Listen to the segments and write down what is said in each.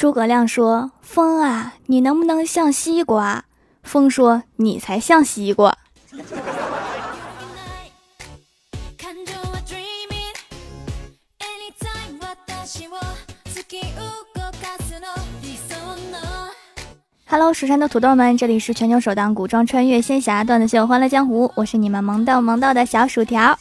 诸葛亮说：“风啊，你能不能像西瓜？”风说：“你才像西瓜。”哈喽，蜀山的土豆们，这里是全球首档古装穿越仙侠段子秀《欢乐江湖》，我是你们萌豆萌豆的小薯条。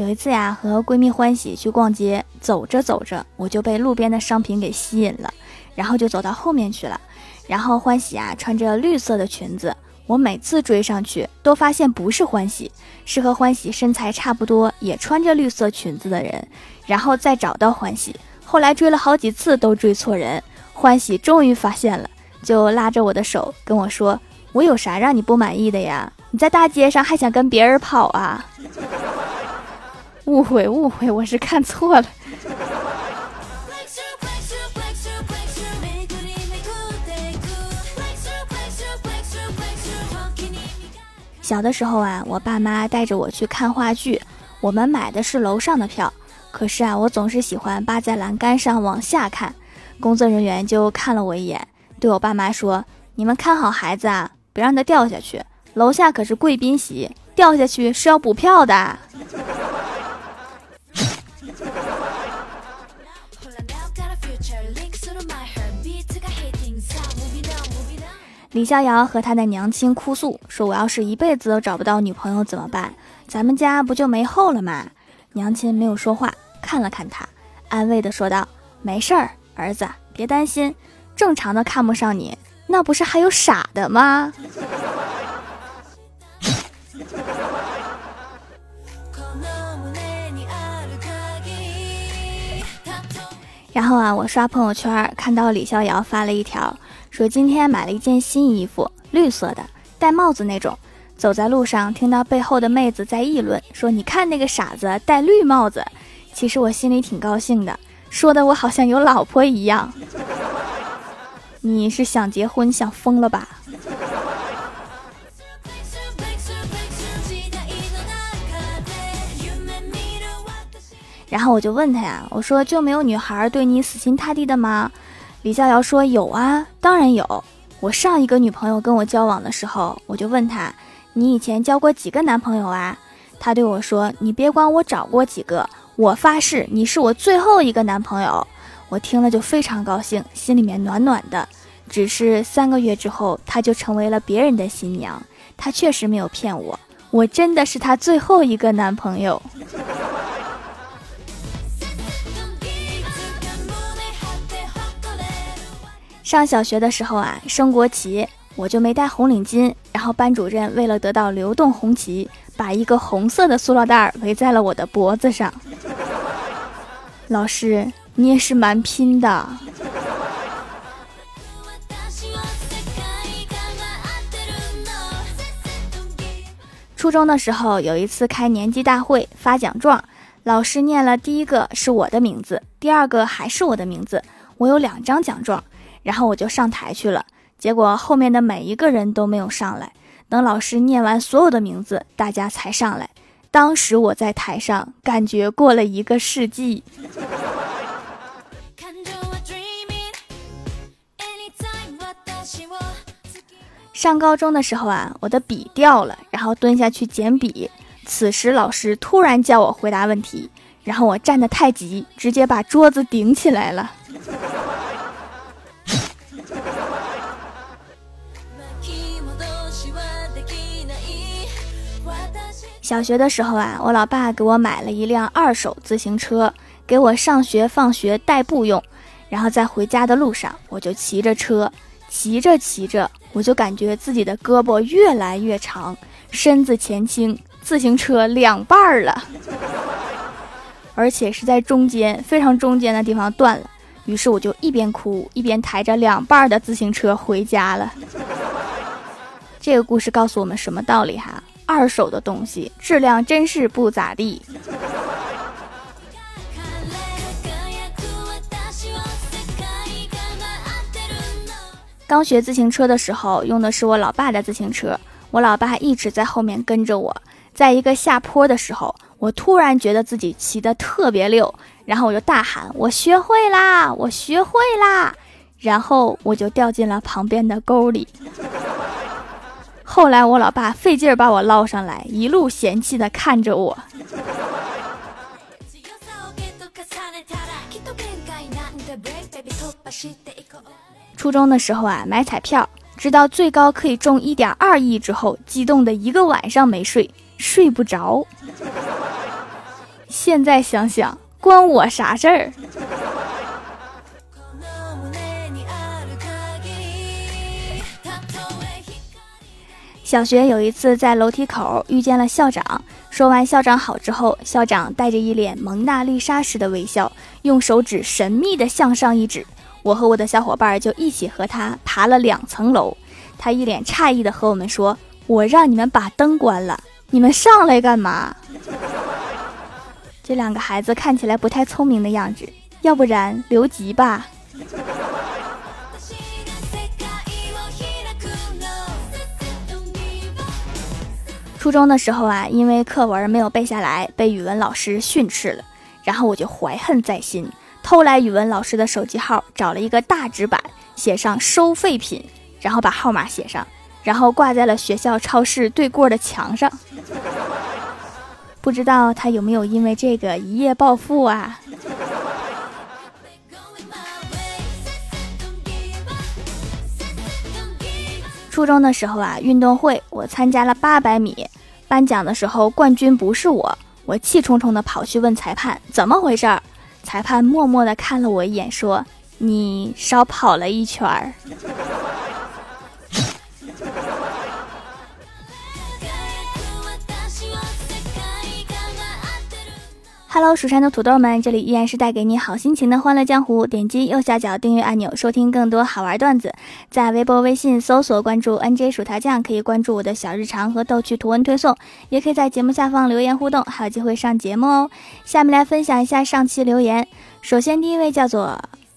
有一次呀，和闺蜜欢喜去逛街，走着走着，我就被路边的商品给吸引了，然后就走到后面去了。然后欢喜啊，穿着绿色的裙子，我每次追上去都发现不是欢喜，是和欢喜身材差不多，也穿着绿色裙子的人。然后再找到欢喜，后来追了好几次都追错人。欢喜终于发现了，就拉着我的手跟我说：“我有啥让你不满意的呀？你在大街上还想跟别人跑啊？”误会误会，我是看错了。小的时候啊，我爸妈带着我去看话剧，我们买的是楼上的票，可是啊，我总是喜欢扒在栏杆上往下看。工作人员就看了我一眼，对我爸妈说：“你们看好孩子啊，别让他掉下去。楼下可是贵宾席，掉下去是要补票的。”李逍遥和他的娘亲哭诉说：“我要是一辈子都找不到女朋友怎么办？咱们家不就没后了吗？”娘亲没有说话，看了看他，安慰的说道：“没事儿。”儿子，别担心，正常的看不上你，那不是还有傻的吗？然后啊，我刷朋友圈看到李逍遥发了一条，说今天买了一件新衣服，绿色的，戴帽子那种。走在路上，听到背后的妹子在议论，说你看那个傻子戴绿帽子。其实我心里挺高兴的。说的我好像有老婆一样，你是想结婚想疯了吧？然后我就问他呀，我说就没有女孩对你死心塌地的吗？李逍遥说有啊，当然有。我上一个女朋友跟我交往的时候，我就问他，你以前交过几个男朋友啊？他对我说，你别管我找过几个。我发誓，你是我最后一个男朋友。我听了就非常高兴，心里面暖暖的。只是三个月之后，他就成为了别人的新娘。他确实没有骗我，我真的是她最后一个男朋友。上小学的时候啊，升国旗，我就没戴红领巾。然后班主任为了得到流动红旗，把一个红色的塑料袋围在了我的脖子上。老师，你也是蛮拼的。初中的时候，有一次开年级大会发奖状，老师念了第一个是我的名字，第二个还是我的名字。我有两张奖状，然后我就上台去了。结果后面的每一个人都没有上来，等老师念完所有的名字，大家才上来。当时我在台上，感觉过了一个世纪。上高中的时候啊，我的笔掉了，然后蹲下去捡笔。此时老师突然叫我回答问题，然后我站得太急，直接把桌子顶起来了。小学的时候啊，我老爸给我买了一辆二手自行车，给我上学放学代步用。然后在回家的路上，我就骑着车，骑着骑着，我就感觉自己的胳膊越来越长，身子前倾，自行车两半儿了，而且是在中间非常中间的地方断了。于是我就一边哭一边抬着两半儿的自行车回家了。这个故事告诉我们什么道理哈？二手的东西质量真是不咋地。刚学自行车的时候，用的是我老爸的自行车，我老爸一直在后面跟着我。在一个下坡的时候，我突然觉得自己骑得特别溜，然后我就大喊：“我学会啦，我学会啦！”然后我就掉进了旁边的沟里。后来我老爸费劲儿把我捞上来，一路嫌弃的看着我。初中的时候啊，买彩票，知道最高可以中一点二亿之后，激动的一个晚上没睡，睡不着。现在想想，关我啥事儿？小学有一次在楼梯口遇见了校长，说完校长好之后，校长带着一脸蒙娜丽莎式的微笑，用手指神秘的向上一指，我和我的小伙伴就一起和他爬了两层楼。他一脸诧异的和我们说：“我让你们把灯关了，你们上来干嘛？”这两个孩子看起来不太聪明的样子，要不然留级吧。初中的时候啊，因为课文没有背下来，被语文老师训斥了。然后我就怀恨在心，偷来语文老师的手机号，找了一个大纸板，写上收废品，然后把号码写上，然后挂在了学校超市对过的墙上。不知道他有没有因为这个一夜暴富啊？初中的时候啊，运动会我参加了八百米，颁奖的时候冠军不是我，我气冲冲的跑去问裁判怎么回事儿，裁判默默的看了我一眼，说你少跑了一圈儿。Hello，蜀山的土豆们，这里依然是带给你好心情的欢乐江湖。点击右下角订阅按钮，收听更多好玩段子。在微博、微信搜索关注 NJ 薯条酱，可以关注我的小日常和逗趣图文推送，也可以在节目下方留言互动，还有机会上节目哦。下面来分享一下上期留言。首先，第一位叫做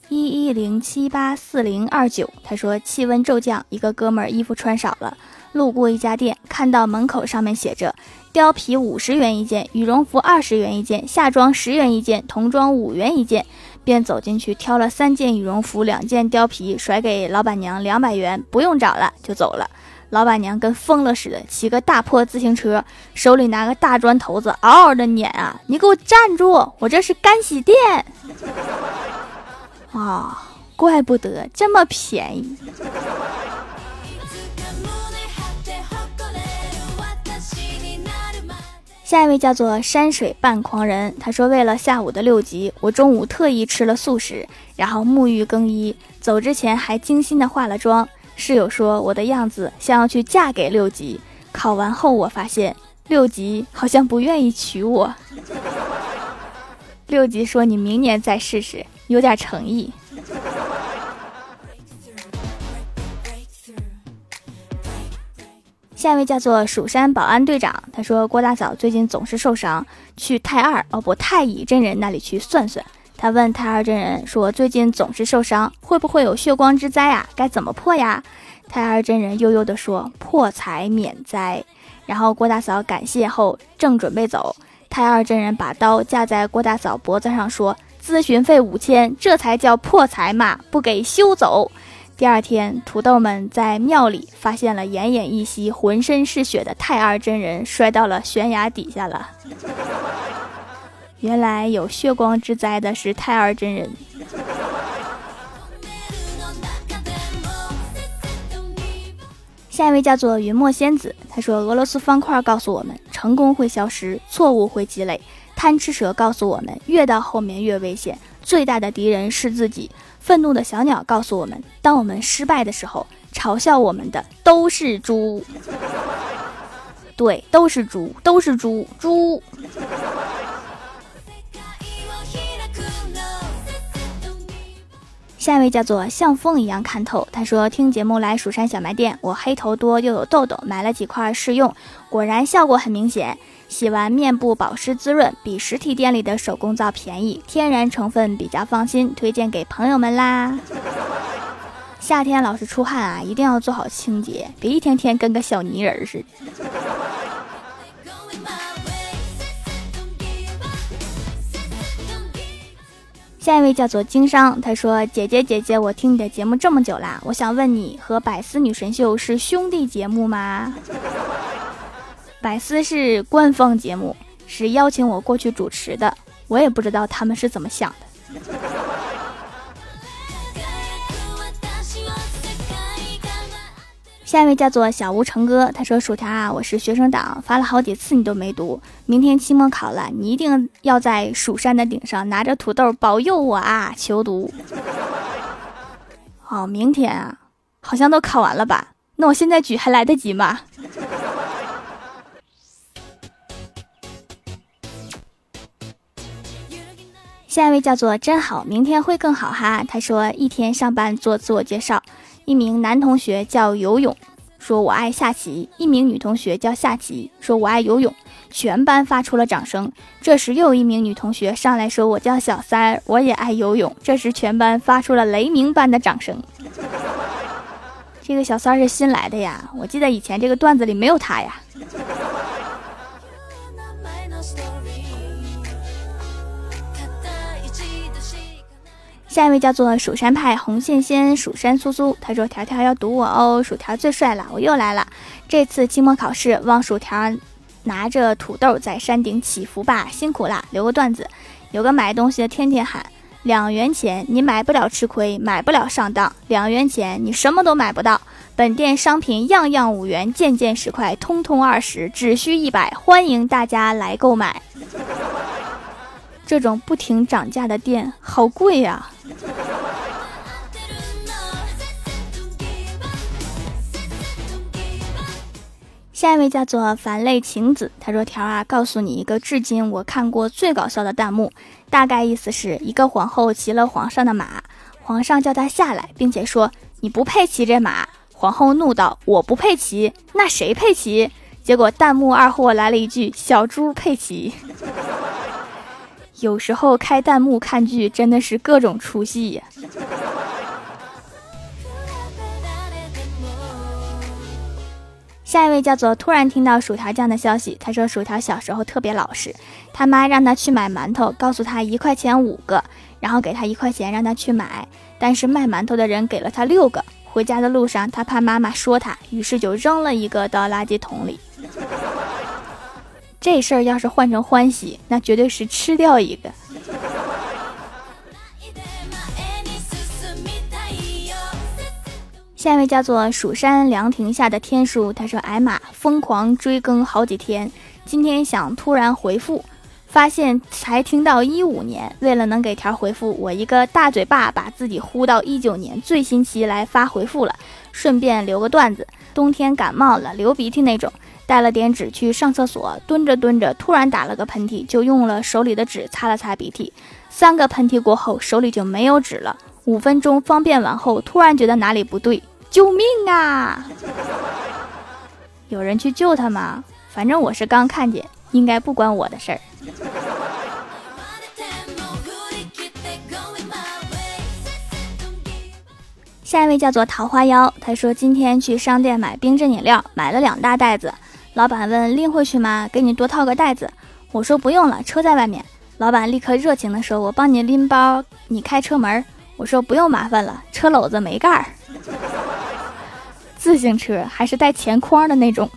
一一零七八四零二九，他说气温骤降，一个哥们儿衣服穿少了，路过一家店，看到门口上面写着。貂皮五十元一件，羽绒服二十元一件，夏装十元一件，童装五元一件，便走进去挑了三件羽绒服，两件貂皮，甩给老板娘两百元，不用找了就走了。老板娘跟疯了似的，骑个大破自行车，手里拿个大砖头子，嗷嗷的撵啊！你给我站住！我这是干洗店 啊，怪不得这么便宜。下一位叫做山水半狂人，他说：“为了下午的六级，我中午特意吃了素食，然后沐浴更衣，走之前还精心的化了妆。室友说我的样子像要去嫁给六级。考完后，我发现六级好像不愿意娶我。六级说你明年再试试，有点诚意。”下一位叫做蜀山保安队长，他说郭大嫂最近总是受伤，去太二哦不太乙真人那里去算算。他问太二真人说最近总是受伤，会不会有血光之灾啊？该怎么破呀？太二真人悠悠地说破财免灾。然后郭大嫂感谢后正准备走，太二真人把刀架在郭大嫂脖子上说咨询费五千，这才叫破财嘛，不给休走。第二天，土豆们在庙里发现了奄奄一息、浑身是血的太二真人摔到了悬崖底下了。原来有血光之灾的是太二真人。下一位叫做云墨仙子，他说：“俄罗斯方块告诉我们，成功会消失，错误会积累；贪吃蛇告诉我们，越到后面越危险，最大的敌人是自己。”愤怒的小鸟告诉我们：当我们失败的时候，嘲笑我们的都是猪。对，都是猪，都是猪，猪。下一位叫做像风一样看透，他说听节目来蜀山小卖店，我黑头多又有痘痘，买了几块试用，果然效果很明显。洗完面部保湿滋润，比实体店里的手工皂便宜，天然成分比较放心，推荐给朋友们啦。夏天老是出汗啊，一定要做好清洁，别一天天跟个小泥人似的。下一位叫做经商，他说：“姐姐姐姐，我听你的节目这么久啦，我想问你，和百思女神秀是兄弟节目吗？百思是官方节目，是邀请我过去主持的，我也不知道他们是怎么想的。”下一位叫做小吴成哥，他说：“薯条啊，我是学生党，发了好几次你都没读。明天期末考了，你一定要在蜀山的顶上拿着土豆保佑我啊！求读。”哦，明天啊，好像都考完了吧？那我现在举还来得及吗？下一位叫做真好，明天会更好哈。他说：“一天上班做自我介绍。”一名男同学叫游泳，说我爱下棋；一名女同学叫下棋，说我爱游泳。全班发出了掌声。这时又有一名女同学上来说：“我叫小三儿，我也爱游泳。”这时全班发出了雷鸣般的掌声。这个小三儿是新来的呀，我记得以前这个段子里没有他呀。下一位叫做蜀山派红线仙蜀山苏苏，他说：“条条要堵我哦，薯条最帅了，我又来了。这次期末考试，望薯条拿着土豆在山顶祈福吧，辛苦啦。”留个段子，有个买东西的天天喊：“两元钱你买不了吃亏，买不了上当；两元钱你什么都买不到。本店商品样样五元，件件十块，通通二十，只需一百，欢迎大家来购买。”这种不停涨价的店好贵呀！下一位叫做凡类晴子，他说：“条啊，告诉你一个至今我看过最搞笑的弹幕，大概意思是一个皇后骑了皇上的马，皇上叫她下来，并且说你不配骑这马。皇后怒道：我不配骑，那谁配骑？结果弹幕二货来了一句：小猪佩奇。”有时候开弹幕看剧真的是各种出戏呀。下一位叫做突然听到薯条酱的消息，他说薯条小时候特别老实，他妈让他去买馒头，告诉他一块钱五个，然后给他一块钱让他去买，但是卖馒头的人给了他六个。回家的路上他怕妈妈说他，于是就扔了一个到垃圾桶里。这事儿要是换成欢喜，那绝对是吃掉一个。下一位叫做蜀山凉亭下的天书，他说：“哎妈，疯狂追更好几天，今天想突然回复，发现才听到一五年，为了能给条回复，我一个大嘴巴把自己呼到一九年最新期来发回复了，顺便留个段子：冬天感冒了，流鼻涕那种。”带了点纸去上厕所，蹲着蹲着，突然打了个喷嚏，就用了手里的纸擦了擦鼻涕。三个喷嚏过后，手里就没有纸了。五分钟方便完后，突然觉得哪里不对，救命啊！有人去救他吗？反正我是刚看见，应该不关我的事儿。下一位叫做桃花妖，他说今天去商店买冰镇饮料，买了两大袋子。老板问：“拎回去吗？给你多套个袋子。”我说：“不用了，车在外面。”老板立刻热情地说：“我帮你拎包，你开车门。”我说：“不用麻烦了，车篓子没盖儿。”自行车还是带前框的那种。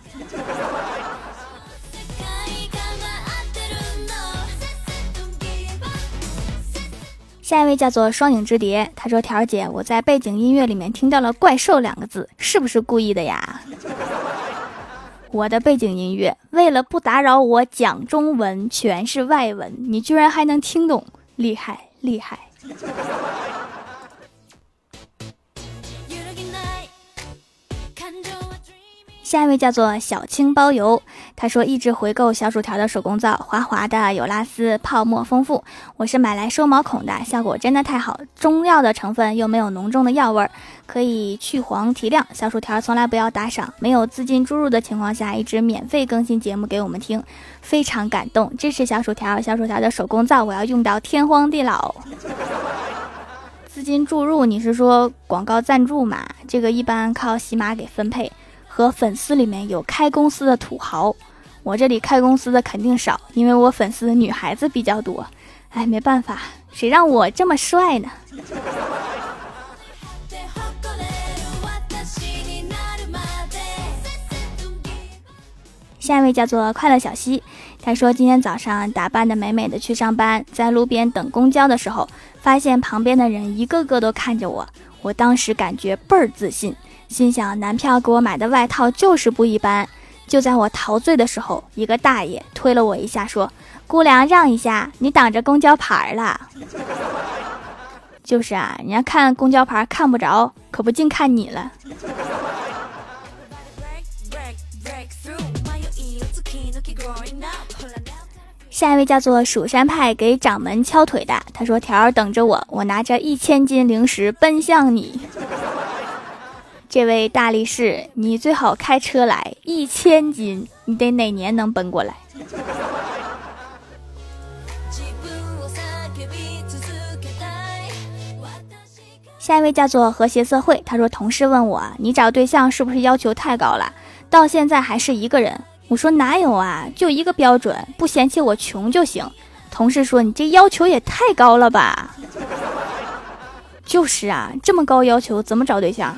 下一位叫做双影之蝶，他说：“条姐，我在背景音乐里面听到了‘怪兽’两个字，是不是故意的呀？”我的背景音乐，为了不打扰我讲中文，全是外文，你居然还能听懂，厉害厉害！下一位叫做小青包邮，他说一直回购小薯条的手工皂，滑滑的，有拉丝，泡沫丰富。我是买来收毛孔的，效果真的太好，中药的成分又没有浓重的药味儿，可以去黄提亮。小薯条从来不要打赏，没有资金注入的情况下，一直免费更新节目给我们听，非常感动，支持小薯条。小薯条的手工皂我要用到天荒地老。资金注入，你是说广告赞助嘛？这个一般靠喜马给分配。和粉丝里面有开公司的土豪，我这里开公司的肯定少，因为我粉丝女孩子比较多。哎，没办法，谁让我这么帅呢？下一位叫做快乐小溪，他说今天早上打扮的美美的去上班，在路边等公交的时候，发现旁边的人一个个都看着我，我当时感觉倍儿自信，心想男票给我买的外套就是不一般。就在我陶醉的时候，一个大爷推了我一下，说：“姑娘让一下，你挡着公交牌了。”就是啊，人家看公交牌看不着，可不净看你了。下一位叫做蜀山派给掌门敲腿的，他说：“条儿等着我，我拿着一千斤零食奔向你。”这位大力士，你最好开车来，一千斤，你得哪年能奔过来？下一位叫做和谐社会，他说：“同事问我，你找对象是不是要求太高了？到现在还是一个人。”我说哪有啊，就一个标准，不嫌弃我穷就行。同事说你这要求也太高了吧？就是啊，这么高要求怎么找对象？